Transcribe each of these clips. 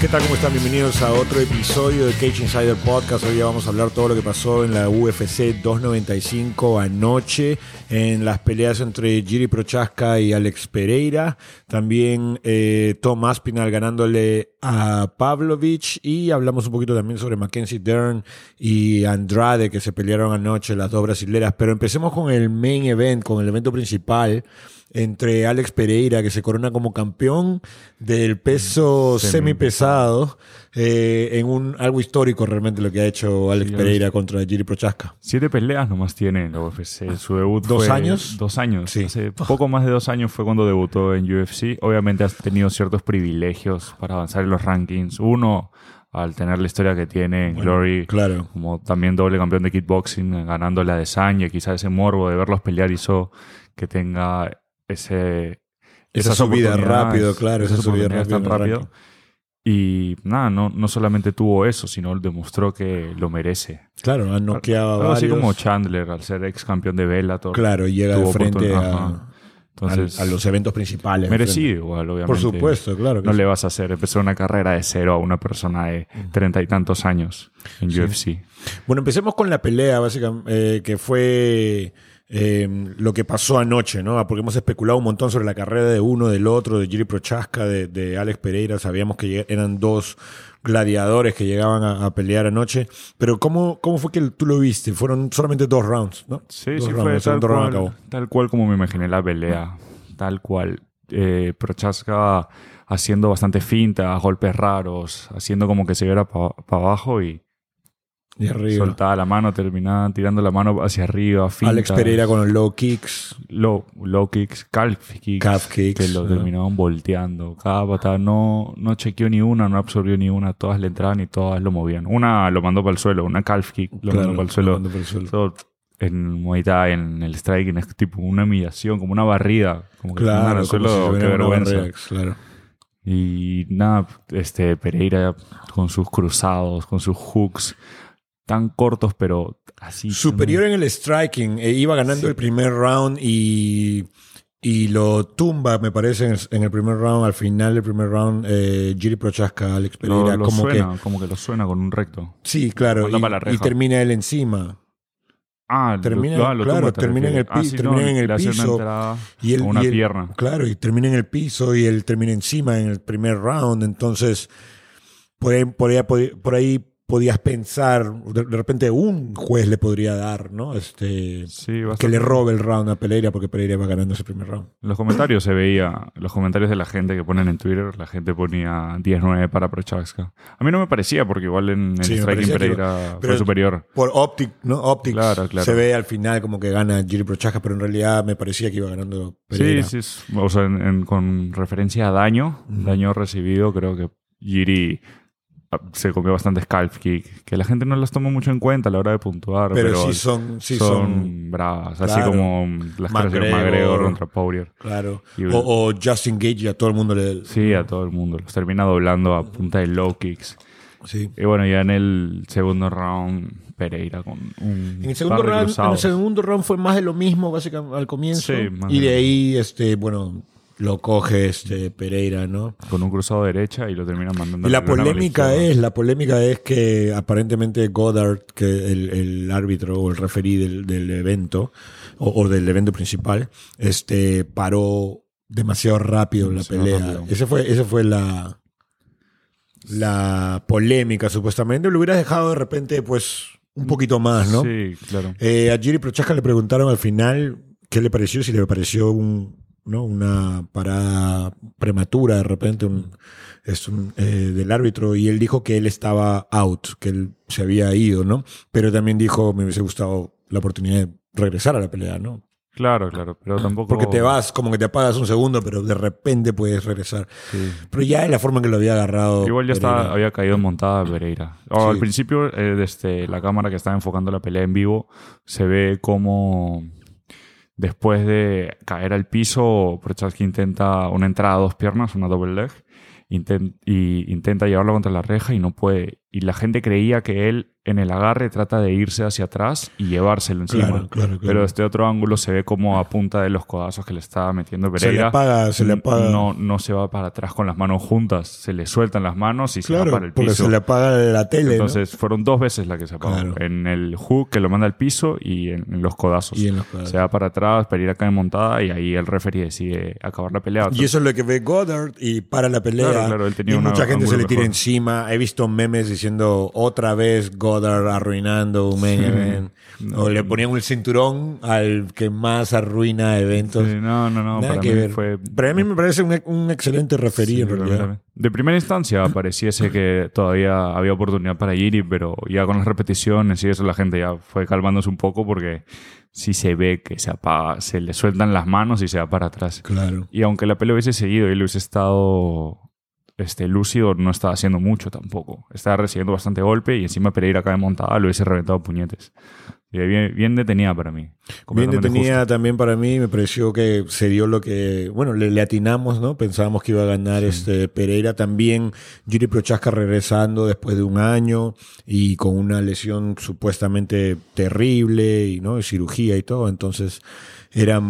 ¿Qué tal? ¿Cómo están? Bienvenidos a otro episodio de Cage Insider Podcast. Hoy ya vamos a hablar todo lo que pasó en la UFC 295 anoche, en las peleas entre Giri Prochaska y Alex Pereira. También eh, Tom Aspinall ganándole a Pavlovich. Y hablamos un poquito también sobre Mackenzie Dern y Andrade que se pelearon anoche, las dos brasileras. Pero empecemos con el main event, con el evento principal entre Alex Pereira, que se corona como campeón del peso semipesado, eh, en un algo histórico realmente lo que ha hecho Alex Pereira contra Giri Prochaska. Siete peleas nomás tiene en la UFC. Su debut ¿Dos fue- años? Dos años. Sí. Hace poco más de dos años fue cuando debutó en UFC. Obviamente has tenido ciertos privilegios para avanzar en los rankings. Uno, al tener la historia que tiene en Glory, Claro. como también doble campeón de kickboxing, ganando la de Sanya, quizás ese morbo de verlos pelear hizo que tenga ese Esa subida rápido, claro, esa subida rápido tan rápido. Y nada, no, no solamente tuvo eso, sino demostró que lo merece. Claro, han noqueado a Algo así varios. como Chandler, al ser ex campeón de Bellator. Claro, y llega de frente a. Entonces, a- a los eventos principales. merecido igual, obviamente. Por supuesto, claro. que No sí. le vas a hacer empezar una carrera de cero a una persona de treinta y tantos años en UFC. Bueno, empecemos con la pelea, básicamente, eh, que fue eh, lo que pasó anoche, ¿no? Porque hemos especulado un montón sobre la carrera de uno, del otro, de Giri Prochaska, de, de Alex Pereira. Sabíamos que eran dos gladiadores que llegaban a, a pelear anoche. Pero ¿cómo, ¿cómo fue que tú lo viste? Fueron solamente dos rounds, ¿no? Sí, Dos sí, rounds, fue tal round cual, acabó. tal cual como me imaginé la pelea. Tal cual. Eh, Prochaska haciendo bastante finta, golpes raros, haciendo como que se viera para abajo y Arriba. soltaba la mano, terminaba tirando la mano hacia arriba. Alex. Pereira con los low kicks, low, low kicks, calf kicks, calf kicks. que lo ¿no? terminaban volteando. Cada patada no, no chequeó ni una, no absorbió ni una, todas le entraban y todas lo movían. Una lo mandó para el suelo, una calf kick lo Claro, mandó para el suelo. lo mandó para el suelo. En Muay Thai, en el striking, es tipo una humillación, como una barrida. Como que Claro, al suelo, si qué vergüenza. barrera, claro. Y nada, este Pereira con sus cruzados, con sus hooks tan cortos, pero así. Superior en el striking. eh, iba ganando el primer round y, y lo tumba, me parece, en el, en el primer round. Al final del primer round, eh, Giri Prochaska, Alex Lo, Pereira, lo como suena, que. como que lo suena con un recto. Sí, claro. Y, y termina él encima. Ah, lo- Termina- ah, lo claro, termina en el pi- Ah, sí, termina no, en el una piso. entrada Y él, una y él- pierna. Claro, y termina en el piso y él termina encima en el primer round. Entonces, por ahí, por ahí, por ahí podías pensar, de de repente un juez le podría dar, ¿no? Este, Sí, que le robe el round a Pereira porque Pereira va ganando ese primer round. Los comentarios se veía, los comentarios de la gente que ponen en Twitter, la gente ponía 10-9 para Prochaska. A mí no me parecía, porque igual en el Sí, striking Pereira fue superior. Por Optic, ¿no? Optics Claro, claro. se ve al final como que gana Giri Prochaska, pero en realidad me parecía que iba ganando Pereira. Sí, sí, o sea, en- en- con referencia a daño, daño recibido, creo que Giri se comió bastante scalp kick, que la gente no las toma mucho en cuenta a la hora de puntuar, Pero, pero, sí son, sí son, son, bravas, así como las McGregor. McGregor contra Poirier. claro. Y- O, o Justin Gage a todo el mundo le... Sí, a todo el mundo. Los termina doblando a punta de low kicks. Sí. Y bueno, ya en el segundo round, Pereira con un. En el segundo round, en el segundo round fue más de lo mismo, básicamente, al comienzo. Sí, más y de ahí, este, bueno, lo coge este Pereira, ¿no? Con un cruzado derecha y lo termina mandando Y la polémica es, la polémica es que aparentemente Goddard, que el, el árbitro o el referí del, del evento, o, o del evento principal, este, paró demasiado rápido Demasiado la pelea. Ese fue, esa fue la, la polémica, supuestamente. Lo hubieras dejado de repente, pues, un poquito más, ¿no? Sí, claro. Eh, a Giri Prochaska le preguntaron al final qué le pareció, si le pareció un, ¿no? una parada prematura de repente un, es un, eh, del árbitro y él dijo que él estaba out, que él se había ido, ¿no? Pero también dijo, me hubiese gustado la oportunidad de regresar a la pelea, ¿no? Claro, claro. Pero tampoco. Porque te vas, como que te apagas un segundo, pero de repente puedes regresar. Sí. Pero ya en la forma en que lo había agarrado. Igual ya estaba, había caído en montada Pereira. O, Sí. Al principio, eh, desde la cámara que estaba enfocando la pelea en vivo, se ve como después de caer al piso, Prochaska intenta una entrada a dos piernas, una double leg, y intenta llevarlo contra la reja y no puede. Y la gente creía que él en el agarre trata de irse hacia atrás y llevárselo encima. Claro, claro, claro. Pero desde otro ángulo se ve como a punta de los codazos que le estaba metiendo Se le Pereira. apaga, se le apaga. No, no se va para atrás con las manos juntas, se le sueltan las manos y se va para el porque piso. se le apaga la tele. ¿no? Entonces fueron dos veces la que se apagó. En el hook que lo manda al piso y en, en los codazos. Y en los codazos. Se va para atrás, Pereira cae montada y ahí el referee decide acabar la pelea. Y eso es lo que ve Goddard y para la pelea. Claro, claro, él tenía y una mucha gente se le tira mejor. encima. He visto memes diciendo otra vez Goddard arruinando un main event. O le ponían un cinturón al que más arruina eventos. Sí, no, no, no. Nada para que mí ver. fue Pero a mí me parece un, un excelente referí Sí, en realidad. De primera instancia pareciese que todavía había oportunidad para Giri, pero ya con las repeticiones y eso la gente ya fue calmándose un poco porque sí se ve que se apaga, se le sueltan las manos y se va para atrás. Claro. Y aunque la pelea hubiese seguido y él hubiese estado este, lúcido, no estaba haciendo mucho tampoco. Estaba recibiendo bastante golpe y encima Pereira cae montada, lo hubiese reventado a puñetes. Y bien, bien detenida para mí. Bien detenida justo. también para mí, me pareció que se dio lo que, bueno, le, le atinamos, ¿no? Pensábamos que iba a ganar este Pereira también, Giri Prochaska regresando después de un año y con una lesión supuestamente terrible y no, y cirugía y todo, entonces era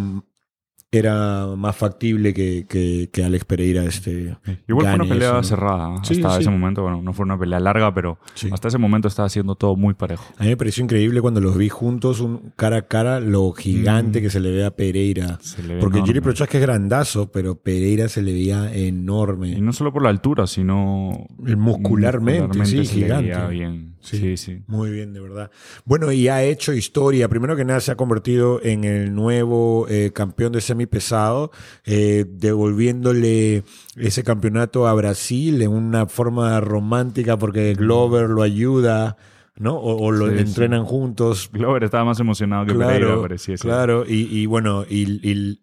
era más factible que, que, que Alex Pereira este Igual fue una pelea cerrada. Sí, hasta sí. ese momento, bueno, no fue una pelea larga, pero Sí. hasta ese momento estaba haciendo todo muy parejo. A mí me pareció increíble cuando los vi juntos, un cara a cara, lo gigante Mm. que se le ve a Pereira. Ve Porque enorme. Giri Prochaska es grandazo, pero Pereira se le veía enorme. Y no solo por la altura, sino El muscularmente, sí, se le gigante. veía bien. Sí. Sí, sí. Muy bien, de verdad. Bueno, y ha hecho historia. Primero que nada, se ha convertido en el nuevo eh, campeón de semipesado, eh, devolviéndole ese campeonato a Brasil en una forma romántica porque Glover lo ayuda, ¿no? O, o lo Sí, sí. entrenan juntos. Glover estaba más emocionado que Pereira, Claro, pareciese. claro. Y, y bueno, y, y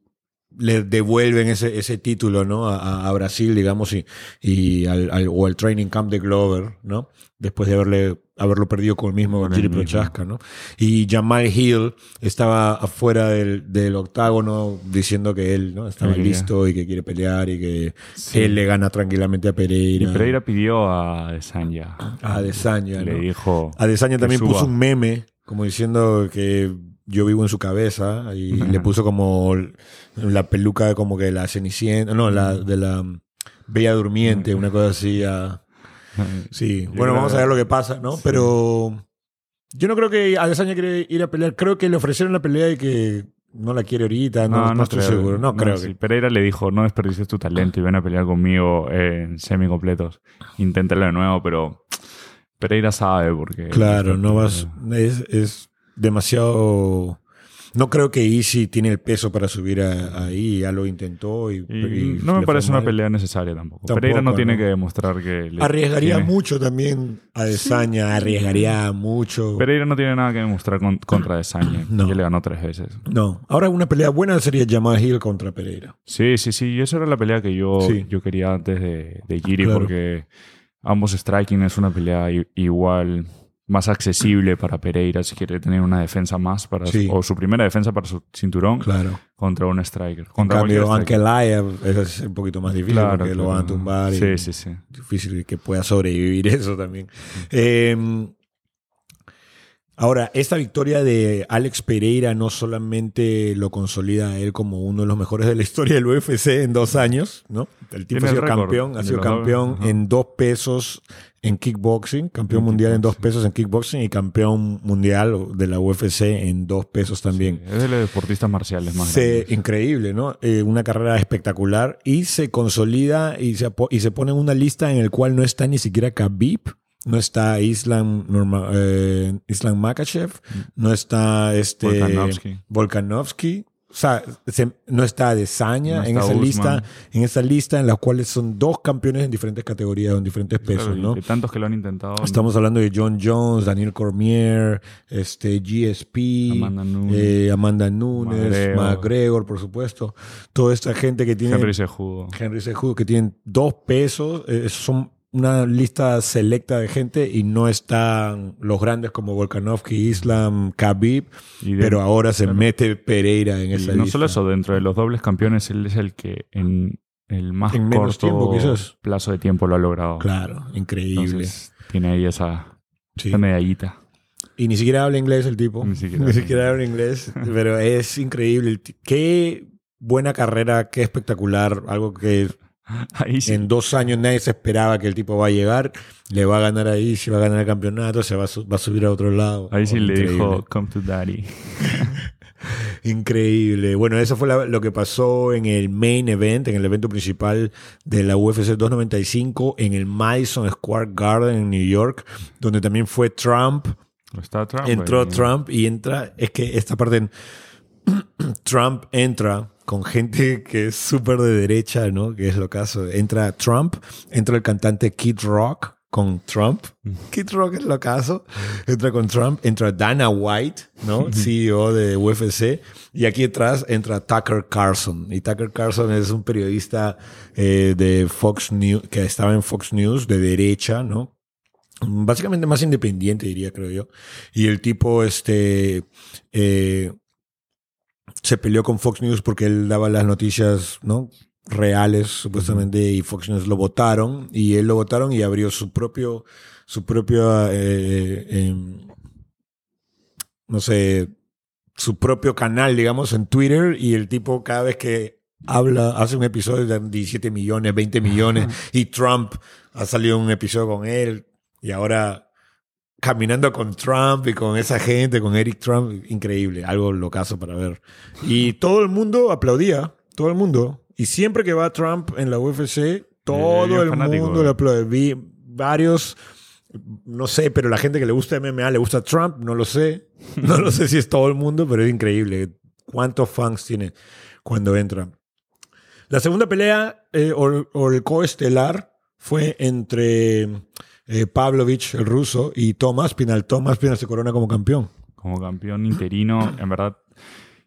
le devuelven ese, ese título, ¿no? A, Brasil, digamos, y, y al, al- o al training camp de Glover, ¿no? Después de haberle, haberlo perdido con el mismo Con Giri. Prochaska, ¿no? Y Jamal Hill estaba afuera del, del octágono diciendo que él, ¿no? Estaba Sí, listo y que quiere pelear y que Sí. él le gana tranquilamente a Y Pereira. Pereira pidió a Desanya. A Adesanya, Le ¿no? dijo. Adesanya también suba. puso un meme, como diciendo que yo vivo en su cabeza, y le puso como la peluca como que la cenicienta, no, la de la Bella Durmiente, una cosa así. a- sí, Yo bueno, vamos a ver lo que pasa, ¿no? Sí. Pero yo no creo que Adesanya quiere ir a pelear. Creo que le ofrecieron la pelea y que no la quiere ahorita, no, no estoy creo. seguro. No, creo sí. que... Pereira le dijo, no desperdicies tu talento y ven a pelear conmigo en semicompletos. Inténtalo de nuevo, pero Pereira sabe porque... Claro, no vas. Es, es demasiado. No creo que Easy tiene el peso para subir a- ahí. Ya lo intentó y, Y y no me parece una pelea necesaria tampoco. Tampoco, Pereira no tiene que demostrar que... le- Arriesgaría tiene- mucho también a Desaña. Arriesgaría mucho. Pereira no tiene nada que demostrar con- contra Desanya. No. Ya le ganó tres veces. no. Ahora una pelea buena sería Jamal Hill contra Pereira. Sí, sí, sí. Y esa era la pelea que yo, Sí. yo quería antes de, de Giri Claro. porque ambos striking es una pelea igual más accesible para Pereira si quiere tener una defensa más para Sí. su- o su primera defensa para su cinturón Claro. contra un striker. En Contra cambio, cualquier striker. Ankalaev es un poquito más difícil Claro, porque lo van a tumbar. y- Sí, sí, sí. difícil que pueda sobrevivir eso también. Eh, ahora, esta victoria de Alex Pereira no solamente lo consolida a él como uno de los mejores de la historia del UFC en dos años, ¿no? El tipo ha sido campeón, ha sido campeón en dos pesos en kickboxing, campeón mundial en dos pesos en kickboxing y campeón mundial de la UFC en dos pesos también. Es de los deportistas marciales más Se- increíble, ¿no? Eh, una carrera espectacular y se consolida y se, y se pone en una lista en el cual no está ni siquiera Khabib, no está Islam, Norma- eh, Islam Makachev, no está este Volkanovski. Volkanovski. O sea, se- no está Adesanya No en esa Usman. lista, en esa lista en la cual son dos campeones en diferentes categorías, en diferentes pesos, Claro, ¿no? De tantos que lo han intentado. Estamos hablando de John Jones, Daniel Cormier, este GSP, Amanda Nunes. eh, Amanda Nunes, McGregor. Por supuesto. Toda esta gente que tiene Henry Sejudo. Henry Cejudo, que tienen dos pesos, eh, son una lista selecta de gente y no están los grandes como Volkanovski, Islam, Khabib, de- pero ahora se mete Pereira en Y esa no lista. solo eso, dentro de los dobles campeones, él es el que en el más En menos corto tiempo, quizás. plazo de tiempo lo ha logrado. Claro, increíble. Entonces, tiene ahí esa, Sí. esa medallita. Y ni siquiera habla inglés el tipo. Ni siquiera Ni habla siquiera habla inglés. pero es increíble. Qué buena carrera, qué espectacular. Algo que Ahí sí. en dos años nadie se esperaba que el tipo va a llegar. Le va a ganar ahí, se va a ganar el campeonato, se va a, va a subir a otro lado. Ahí sí le dijo, come to daddy. Increíble. Bueno, eso fue la- lo que pasó en el main event, en el evento principal de la UFC 295 en el Madison Square Garden en New York, donde también fue Trump. Está Trump. Entró ahí. Trump y entra, es que esta parte, Trump entra con gente que es súper de derecha, ¿no? Que es lo caso. Entra Trump, entra el cantante Kid Rock con Trump. Kid Rock es lo caso. Entra con Trump, entra Dana White, ¿no? CEO de UFC. Y aquí atrás entra Tucker Carlson. Y Tucker Carlson es un periodista eh, de Fox News, que estaba en Fox News, de derecha, ¿no? básicamente más independiente, diría, creo yo. Y el tipo, este, eh, se peleó con Fox News porque él daba las noticias, ¿no? Reales, supuestamente, y Fox News lo votaron, y él lo votaron y abrió su propio, su propio, eh, em, no sé, su propio canal, digamos, en Twitter, y el tipo cada vez que habla, hace un episodio de 17 millones, 20 millones, y Trump ha salido un episodio con él, y ahora caminando con Trump y con esa gente, con Eric Trump, increíble, algo locazo para ver. Y todo el mundo aplaudía, todo el mundo. Y siempre que va Trump en la UFC, todo bien el fanático, mundo eh. le aplaude. Vi varios, no sé, pero la gente que le gusta MMA le gusta Trump, no lo sé. No lo sé si es todo el mundo, pero es increíble. ¿Cuántos fans tiene cuando entra? La segunda pelea, eh, o, o el coestelar, fue entre eh, Pavlovich, el ruso, y Tomás Pinal. Tomás Pinal se corona como campeón. Como campeón interino, en verdad.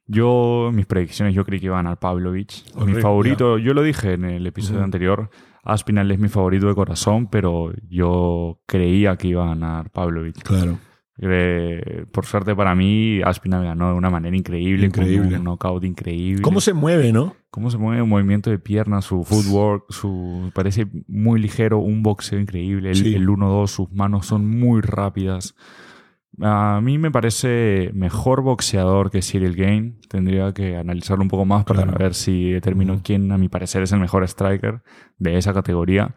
Yo, mis predicciones, yo creí que iba a ganar Pavlovich. mi favorito, yo lo dije en el episodio anterior, Aspinal es mi favorito de corazón, pero yo creía que iba a ganar Pavlovich. Claro. Eh, por suerte para mí, Aspinal ganó de una manera increíble, Increíble. con un knockout increíble. ¿Cómo se mueve, no? cómo se mueve el movimiento de piernas, su footwork, su parece muy ligero, un boxeo increíble, el, Sí. el 1-2, sus manos son muy rápidas. A mí me parece mejor boxeador que Cyril Gain. Tendría que analizarlo un poco más para Claro. ver si determino quién, a mi parecer, es el mejor striker de esa categoría.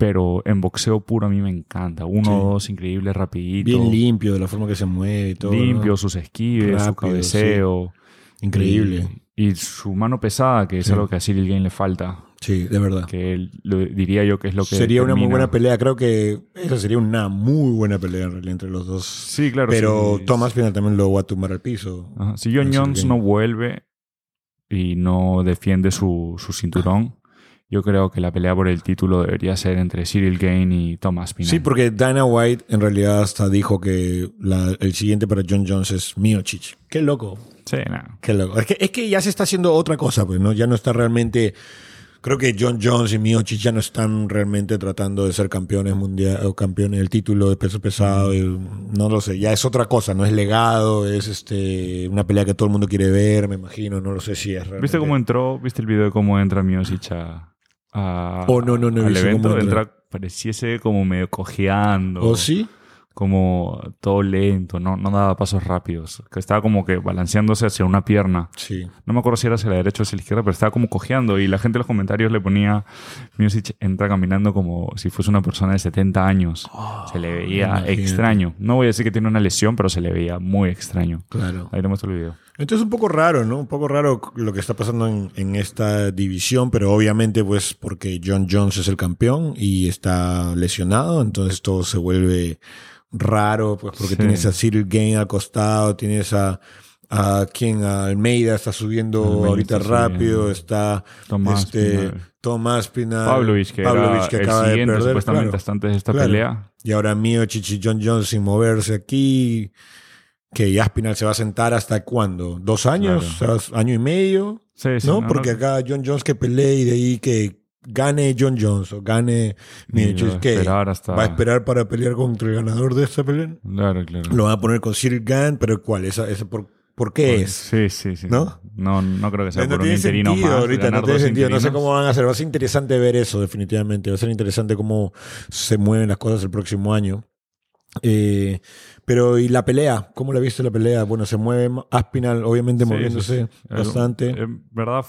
Pero en boxeo puro a mí me encanta. 1-2, increíble, rapidito. Bien limpio, de la forma que se mueve y todo. limpio, ¿no? sus esquives, su cabeceo. Increíble. Y, y su mano pesada, que es Sí. algo que a Cyril Gain le falta. Sí, de verdad. Que él- lo, diría yo que es lo que. Sería una muy buena pelea. Creo que esa sería una muy buena pelea en realidad entre los dos. Sí, claro. Pero sí. Tomás Pinal también lo va a tumbar al piso. Ajá. Si John Jones no vuelve y no defiende su, su cinturón, yo creo que la pelea por el título debería ser entre Cyril Gain y Thomas Pinal. Sí, porque Dana White en realidad hasta dijo que la- el siguiente para John Jones es Miocic. Qué loco. Sí, no. Qué loco. Es que, es que ya se está haciendo otra cosa, pues, ¿no? Ya no está realmente. Creo que John Jones y Miocic ya no están realmente tratando de ser campeones mundiales o campeones del título de peso pesado. y no lo sé. Ya es otra cosa, no es legado, es este una pelea que todo el mundo quiere ver, me imagino. No lo sé si es realmente. ¿Viste cómo entró? ¿Viste el video de cómo entra Miocic a, a- Oh, no, no, no al evento? entra. pareciese como medio cojeando. ¿O sí? como todo lento, no, no daba pasos rápidos. Que estaba como que balanceándose hacia una pierna. Sí. No me acuerdo si era hacia la derecha o hacia la izquierda, pero estaba como cojeando. Y la gente en los comentarios le ponía Music entra caminando como si fuese una persona de 70 años. se le veía extraño. No voy a decir que tiene una lesión, pero se le veía muy extraño. Claro. Ahí te muestro el video. Entonces un poco raro, ¿no? Un poco raro lo que está pasando en, en esta división, pero obviamente pues porque John Jones es el campeón y está lesionado, entonces todo se vuelve raro, pues porque Sí. tienes a Cyril Gain al costado, tienes a, a quien a Almeida está subiendo Almeida ahorita está rápido, subiendo. está Tomás este, Pinal. Tomás Pinal, Pavlovich, que Pavlovich, que acaba de perder, supuestamente claro. hasta antes de esta Claro. pelea. Y ahora Miocic y John Jones sin moverse aquí. Que Aspinal se va a sentar hasta cuándo? ¿Dos años? Claro. O sea, ¿Año y medio? Sí, sí, ¿No? Porque acá John Jones que pelee y de ahí que gane John Jones o gane esperar hasta- ¿Va a esperar para pelear contra el ganador de esta pelea? Claro, claro. Lo van a poner con Cyril Gann, pero ¿cuál? ¿Esa, esa por, por qué es. Sí, sí, sí. ¿No? No, no creo que sea no por un tiene interino sentido más. ahorita, no tiene sentido. No sé cómo van a hacer. Va a ser interesante ver eso, definitivamente. Va a ser interesante cómo se mueven las cosas el próximo año. Eh, pero, ¿y la pelea? ¿Cómo la viste la pelea? Bueno, se mueve Aspinal, obviamente Sí, moviéndose sí, sí. Eh, bastante. En verdad,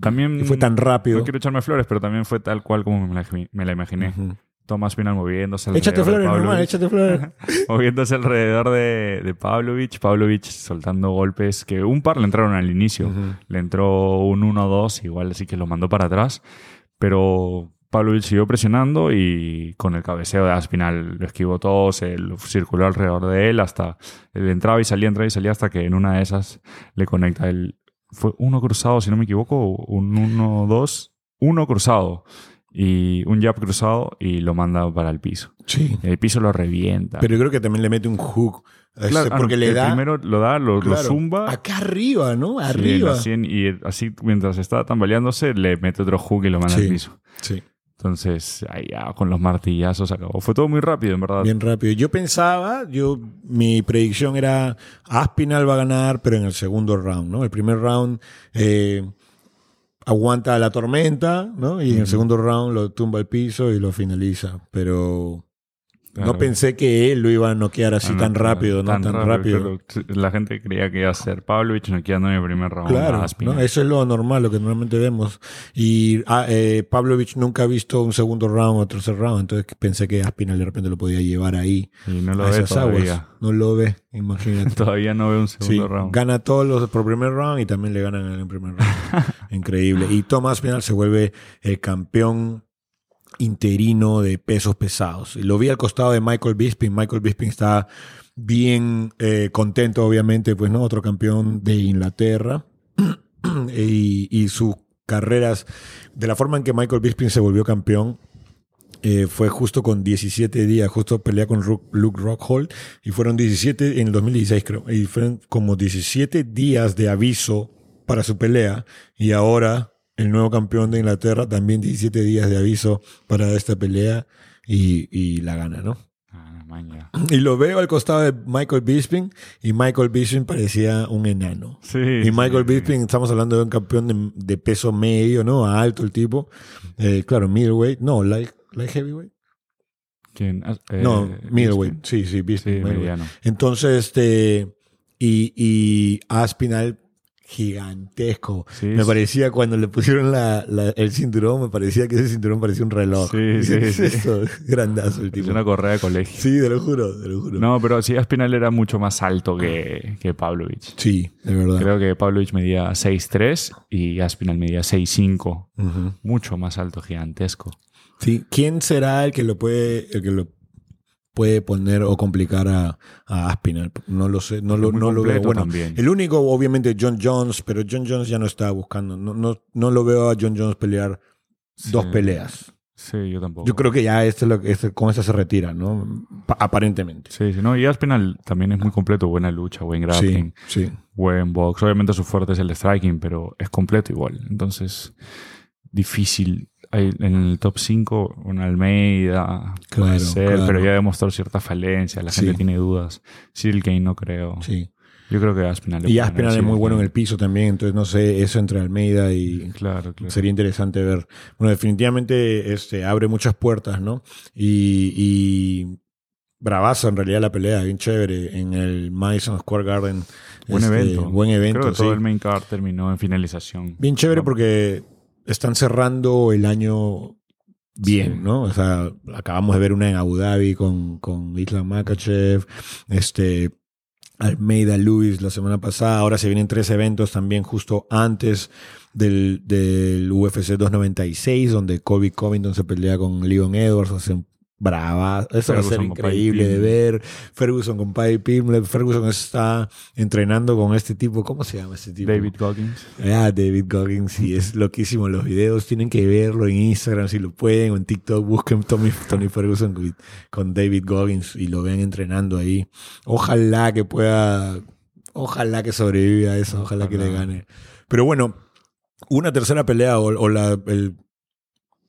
también. y fue tan rápido. No quiero echarme flores, pero también fue tal cual como me la, me la imaginé. Ujú. Tomás Pinal moviéndose Échate alrededor de flores, normal, Pavlovich. échate flores. moviéndose alrededor de, de Pavlovich. Pavlovich soltando golpes que un par le entraron al inicio. Ujú. Le entró un 1-2, igual así que lo mandó para atrás. Pero Pavlovich siguió presionando y con el cabeceo de Aspinal lo esquivó todo, se lo circuló alrededor de él hasta él entraba y salía, entraba y salía hasta que en una de esas le conecta el fue uno cruzado, si no me equivoco, un 1-2, uno cruzado y un jab cruzado y lo manda para el piso. Sí. El piso lo revienta. Pero yo creo que también le mete un hook. Claro, ah, porque no, le da. primero lo da, lo, lo claro, zumba Acá arriba, ¿no? Sí, Arriba. la 100, y así mientras está tambaleándose le mete otro hook y lo manda Sí. al piso. Sí. Entonces, ahí ya con los martillazos acabó. Fue todo muy rápido, en verdad. Bien rápido. Yo pensaba, yo mi predicción era Aspinal va a ganar, pero en el segundo round, ¿no? El primer round eh, aguanta la tormenta, ¿no? Y en el segundo round lo tumba al piso y lo finaliza. Pero Claro. no pensé que él lo iba a noquear así Ah, no, tan rápido, ¿no? Tan, rápido. la gente creía que iba a ser Pavlovich noqueando en el primer round. Claro. ¿no? eso es lo normal, lo que normalmente vemos. Y ah, eh, Pavlovich nunca ha visto un segundo round o tercer round, entonces pensé que Aspinal de repente lo podía llevar ahí Y no lo a ve esas aguas. todavía. No lo ve, imagínate. Todavía no ve un Sí, segundo round. gana todos los por primer round y también le ganan en el primer round. Increíble. Y Thomas Pinal se vuelve el campeón interino de pesos pesados. Lo vi al costado de Michael Bisping. Michael Bisping está bien eh, contento, obviamente, pues no, otro campeón de Inglaterra. y, y sus carreras, de la forma en que Michael Bisping se volvió campeón, eh, fue justo con 17 días, justo pelea con Luke Rockhold, y fueron 17 en el 2016 creo, y fueron como 17 días de aviso para su pelea, y ahora el nuevo campeón de Inglaterra también 17 días de aviso para esta pelea, y, y la gana, ¿no? Ah, maña. Y lo veo al costado de Michael Bisping, y Michael Bisping parecía un enano. Sí. Y Michael sí. Bisping, estamos hablando de un campeón de, de peso medio, ¿no? Alto el tipo. Eh, claro, middleweight. No, light, light heavyweight. ¿Quién? Ah, eh, no, middleweight. Sí, sí, Bisping. Sí. Entonces, este. Y, y Aspinal gigantesco. Sí, me parecía cuando le pusieron la, la- el cinturón, me parecía que ese cinturón parecía un reloj. Sí, sí, ¿Qué es eso? Grandazo el Es tipo. una correa de colegio. Sí, te lo juro, te lo juro. No, pero sí, Aspinal era mucho más alto que, que Pavlovich. Sí, de verdad. Creo que Pavlovich medía 6'3 y Aspinal medía 6'5. Ujú. Mucho más alto, gigantesco. Sí, ¿quién será el que lo puede, el que lo puede poner o complicar a, a Aspinall? No lo sé, no lo, Muy no lo veo. Bueno, también. el único, obviamente, John Jones, pero John Jones ya no está buscando. No, no, no lo veo a John Jones pelear dos peleas. Sí, yo tampoco. Yo creo que ya este, es lo, que- este- con esa se retira, ¿no? Pa- aparentemente. Sí, sí, no, y Aspinal también es muy completo, buena lucha, buen grappling, Sí, sí. buen box. Obviamente su fuerte es el striking, pero es completo igual. Entonces, difícil. En el top 5, un Almeida, puede Claro, ser, claro. pero ya demostró ciertas falencias, la gente tiene dudas. Cyril Kane no creo. sí. Yo creo que Aspinal Y puede ganar es muy bueno en el piso también, entonces no sé, eso entre Almeida y, Claro, claro. Sería interesante ver. Bueno, definitivamente este, abre muchas puertas, ¿no? Y, y bravazo en realidad la pelea, bien chévere en el Madison Square Garden. Buen Este, evento. Buen evento, Creo que sí. todo el main card terminó en finalización. Bien chévere porque están cerrando el año bien, Sí. ¿no? O sea, acabamos de ver una en Abu Dhabi con, con Islam Makachev, este, Almeida Lewis la semana pasada. Ahora se vienen tres eventos también justo antes del, del UFC 296, donde Colby Covington se pelea con Leon Edwards. Hacen brava. Eso va a ser increíble de ver. Ferguson con Paddy Pimblett. Ferguson está entrenando con este tipo. ¿Cómo se llama este tipo? David Goggins. Ah, David Goggins, sí, es loquísimo los videos. Tienen que verlo en Instagram si lo pueden o en TikTok. Busquen Tommy, Tony Ferguson con, con David Goggins y lo ven entrenando ahí. Ojalá que pueda, ojalá que sobreviva a eso, ojalá, que le gane. Pero bueno, una tercera pelea o, o la, el-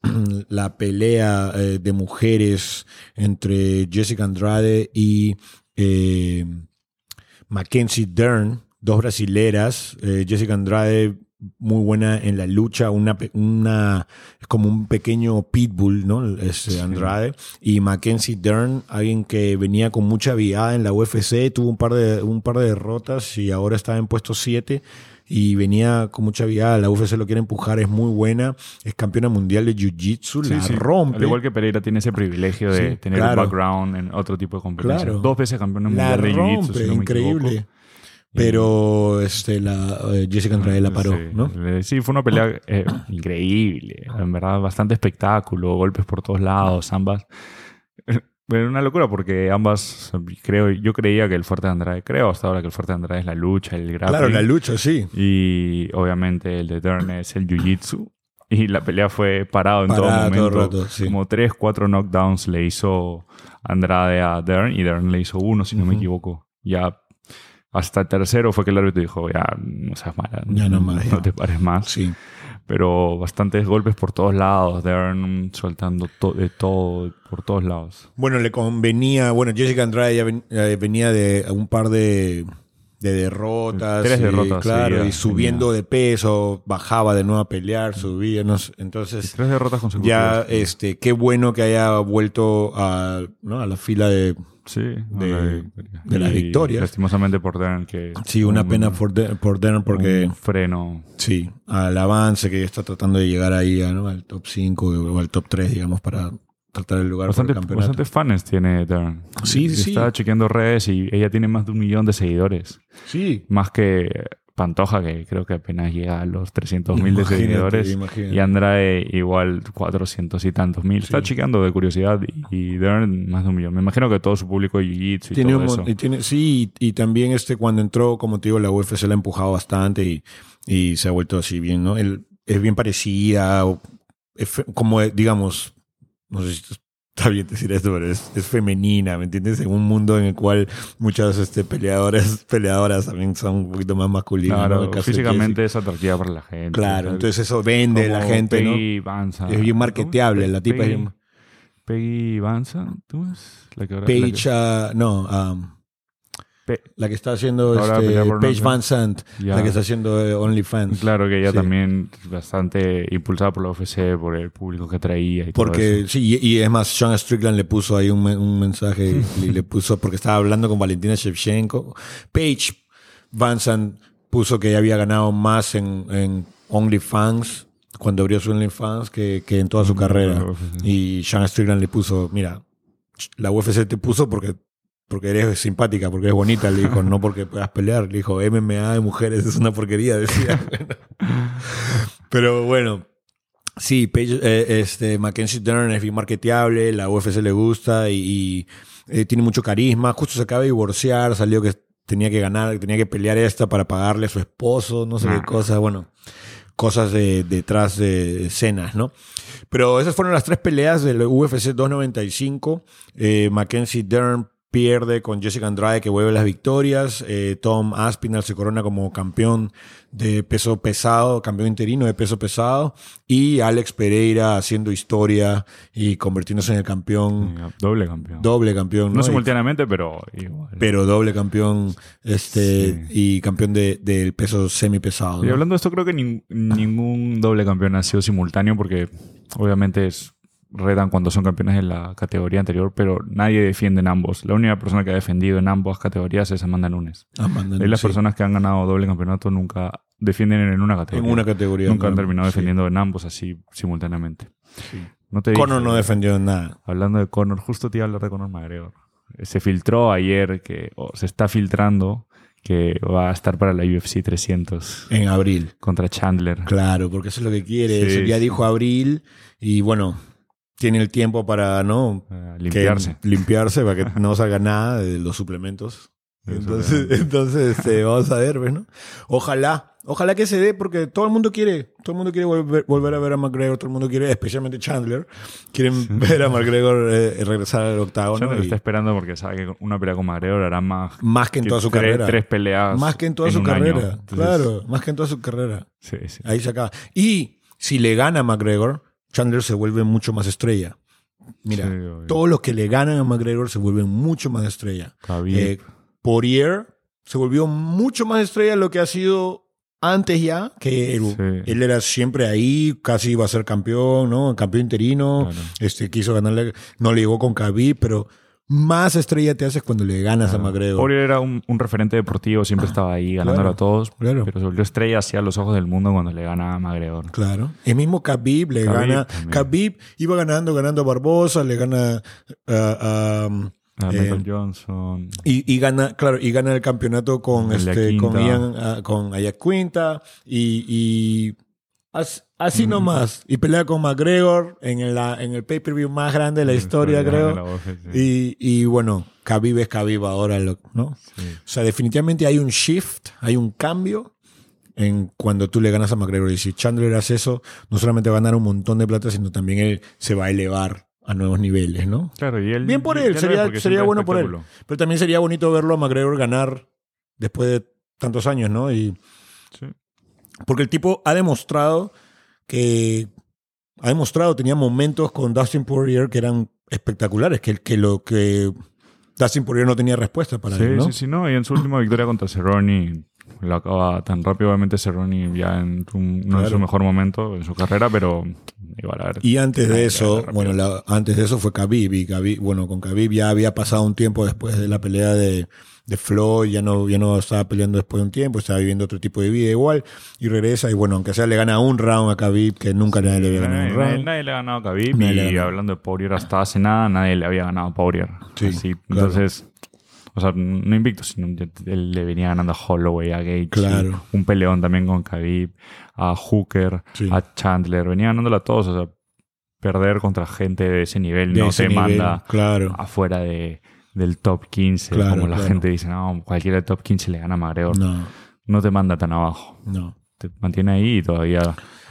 la pelea eh, de mujeres entre Jessica Andrade y eh, Mackenzie Dern. dos brasileras, eh, Jessica Andrade muy buena en la lucha, una, una es como un pequeño pitbull, ¿no? Es eh, Andrade y Mackenzie Dern, alguien que venía con mucha viada en la UFC, tuvo un par de un par de derrotas y ahora está en puesto 7 y venía con mucha viada, la UFC lo quiere empujar, es muy buena, es campeona mundial de jiu-jitsu, la rompe. Al igual que Pereira tiene ese privilegio de Sí, tener claro. un background en otro tipo de competencia. Claro. Dos veces campeona la mundial de Jiu-Jitsu, si no increíble. Pero este, la, eh, Jessica Andrade la paró, Sí, Sí, fue una pelea eh, increíble. En verdad, bastante espectáculo, golpes por todos lados, ambas. Pero una locura porque ambas, creo, yo creía que el fuerte de Andrade, creo hasta ahora que el fuerte de Andrade es la lucha, el grappling. Claro, la lucha, sí. Y obviamente el de Dern es el jiu-jitsu. Y la pelea fue parado en Parada todo todo momento. rato, sí. Como tres, cuatro knockdowns le hizo Andrade a Dern y Dern le hizo uno, si no me Ujú. equivoco. Ya hasta el tercero fue que el árbitro dijo, ya no seas mala, Ya no más, ya. te pares más. Sí. Pero bastantes golpes por todos lados, Dern soltando to- de todo por todos lados. Bueno, le convenía, bueno, Jessica Andrade ya ven- venía de un par de, de derrotas. Tres y, derrotas, Claro, y subiendo de peso, bajaba de nuevo a pelear, subía, no entonces Tres derrotas consecutivas. ya, este, qué bueno que haya vuelto a, ¿no? a la fila de... sí, de- de las victorias. Lastimosamente por Dern que... Sí, una un- pena por, De- por Dern porque... un freno Sí, al avance que ya está tratando de llegar ahí ¿no? al top 5 o al top 3, digamos, para tratar el lugar Bastante, por el campeonato. bastantes fans tiene Dern. Sí, sí, sí. Estaba chequeando redes y ella tiene más de un millón de seguidores. Sí, Más que Pantoja, que creo que apenas llega a los 300 mil de Imagínate, seguidores. imagínate. Y Andrade igual 400 y tantos mil. Está chequeando de curiosidad y, y Dern más de un millón. Me imagino que todo su público Jiu-Jitsu y tiene todo un eso. y tiene, sí, y, y también este cuando entró, como te digo, la UFC la ha empujado bastante y, y se ha vuelto así bien, ¿no? Es bien parecida, o- como digamos, no sé si está bien decir esto, pero es, es femenina, ¿me entiendes? En un mundo en el cual muchas este, peleadoras, peleadoras también son un poquito más masculinas. ¿no? Claro, físicamente es atractiva para la gente. Claro, entonces eso vende como la gente, ¿no? Peggy Vanza. Es bien marketeable, la tipa es Peggy, bien- Peggy Vanza, ¿tú es? La que ahora- la que- ah, no, um, la que está haciendo este, Paige Van Sant, la que está haciendo eh, OnlyFans. Claro que ella Sí. también es bastante impulsada por la UFC, por el público que traía y todo Porque, eso. sí, y, y es más, Sean Strickland le puso ahí un, me- un mensaje y le puso, porque estaba hablando con Valentina Shevchenko. Paige Van Sant puso que había ganado más en, en OnlyFans, cuando abrió su OnlyFans, que, que en toda su carrera. la UFC. Y Sean Strickland le puso, mira, la UFC te puso porque, porque eres simpática, porque eres bonita, le dijo, no porque puedas pelear. Le dijo, MMA de mujeres es una porquería, decía. Pero bueno, sí, eh, este, Mackenzie Dern es bien marketeable, la UFC le gusta y, y, eh, tiene mucho carisma. Justo se acaba de divorciar, salió que tenía que ganar, tenía que pelear esta para pagarle a su esposo, no sé qué cosas, bueno, cosas de, detrás de escenas, ¿no? Pero esas fueron las tres peleas del UFC 295. Eh, Mackenzie Dern pierde con Jessica Andrade que vuelve las victorias. Eh, Tom Aspinall se corona como campeón de peso pesado, campeón interino de peso pesado. Y Alex Pereira haciendo historia y convirtiéndose en el campeón, Doble campeón. doble campeón. no ¿no? Y- simultáneamente, pero igual. pero doble campeón este y campeón de- del peso semipesado. Y ¿no? hablando de esto, creo que nin- ningún doble campeón ha sido simultáneo porque obviamente es, retan cuando son campeones en la categoría anterior, pero nadie defiende en ambos. La única persona que ha defendido en ambas categorías es Amanda Nunes. Amanda, Y las sí. personas que han ganado doble campeonato nunca defienden en una en categoría. una categoría. Nunca han terminado sí, defendiendo en ambos así simultáneamente. sí. No te Conor dije, no defendió nada. Hablando de Conor, justo te iba a hablar de Conor McGregor. Se filtró ayer que, o se está filtrando que va a estar para la UFC 300 En abril. contra Chandler. Claro, porque eso es lo que quiere. Sí, ya dijo abril y bueno, tiene el tiempo para no que- limpiarse. limpiarse para que no salga nada de los suplementos. Entonces, entonces este, vamos a ver, ¿ves, ¿no? Ojalá, ojalá que se dé porque todo el mundo quiere, todo el mundo quiere volver, volver a ver a McGregor, todo el mundo quiere, especialmente Chandler, quieren ver a McGregor eh, regresar al octágono. Chandler y- está esperando porque sabe que una pelea con McGregor hará más más que en que toda su tres, carrera. tres peleas. más que en toda su carrera. Entonces, claro, más que en toda su carrera. Sí, sí. Ahí se acaba. Y si le gana a McGregor, Chandler se vuelve mucho más estrella. Mira, Sí, todos los que le ganan a McGregor se vuelven mucho más estrella. Eh, Poirier se volvió mucho más estrella de lo que ha sido antes ya, que él, Sí. él era siempre ahí, casi iba a ser campeón, ¿no? Campeón interino, Claro. este, quiso ganarle, no le llegó con Khabib, pero más estrella te haces cuando le ganas a McGregor. Poirier era un, un referente deportivo, siempre estaba ahí ganándolo Claro, a todos, claro. pero se volvió estrella hacia los ojos del mundo cuando le gana a McGregor. Claro. El mismo Khabib le Khabib gana. también. Khabib iba ganando, ganando a Barbosa, le gana a- a, A Eh, Michael Johnson. y, y gana, claro, y gana el campeonato con El este, con. Ian, ah, con Ayak Quinta y, y as- así nomás. Y pelea con McGregor en, la, en el pay-per-view más grande de la historia, creo. Y, y bueno, Khabib es Khabib ahora, ¿no? Sí. O sea, definitivamente hay un shift, hay un cambio en cuando tú le ganas a McGregor. Y si Chandler hace eso, no solamente va a ganar un montón de plata, sino también él se va a elevar a nuevos niveles, ¿no? Claro, y él. Bien por él, sería, sería bueno por él. Pero también sería bonito verlo a McGregor ganar después de tantos años, ¿no? Y Sí. Porque el tipo ha demostrado que ha demostrado, tenía momentos con Dustin Poirier que eran espectaculares, que, que lo que Dustin Poirier no tenía respuesta para Sí, él, ¿no? sí, sí, no. Y en su última victoria contra Cerrone, lo acaba tan rápido, obviamente Cerrone ya en un- no Claro. en su mejor momento en su carrera, pero igual a ver. Y antes de eso, bueno, la- antes de eso fue Khabib y Khabib, bueno, con Khabib ya había pasado un tiempo después de la pelea de, de Floyd, ya no, ya no estaba peleando después de un tiempo, estaba viviendo otro tipo de vida igual y regresa y bueno, aunque sea le gana un round a Khabib que nunca nadie le había ganado Nadie, un round. nadie le ha ganado a Khabib Nadie y hablando de Poirier hasta hace nada nadie le había ganado a Poirier. Sí, Así, claro. Entonces, o sea, no invicto, sino le venía ganando a Holloway, a Gage, Claro. un peleón también con Khabib, a Hooker, Sí. a Chandler, venía ganándole a todos, o sea, perder contra gente de ese nivel De no nivel, manda claro. afuera de, del top 15, Claro, como la claro. gente dice, no, cualquiera del top 15 le gana a McGregor. No. No, te manda tan abajo. no. Te mantiene ahí y todavía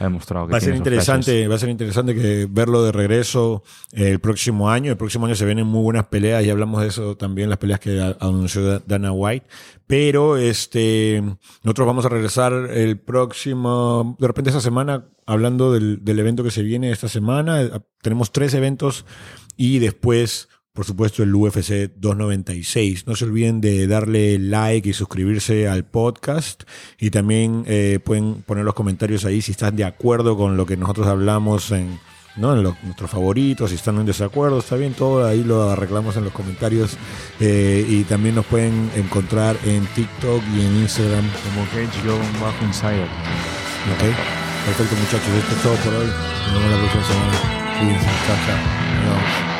ha demostrado que Va a ser interesante, va a ser interesante que verlo de regreso eh, el próximo año. El próximo año se vienen muy buenas peleas y hablamos de eso también, las peleas que anunció Da- Dana White. Pero este nosotros vamos a regresar el próximo, de repente esta semana, hablando del, del evento que se viene esta semana. Eh, Tenemos tres eventos y después, por supuesto, el UFC 296. No se olviden de darle like y suscribirse al podcast. Y también eh, pueden poner los comentarios ahí si están de acuerdo con lo que nosotros hablamos en, ¿no? en lo- nuestros favoritos, si están en desacuerdo, está bien, todo ahí lo arreglamos en los comentarios. Eh, y también nos pueden encontrar en TikTok y en Instagram. Como Cage-Insider. ¿ok? Perfecto, muchachos. Esto es todo por hoy. Nos vemos la próxima semana. Cuídense. Chao, chao.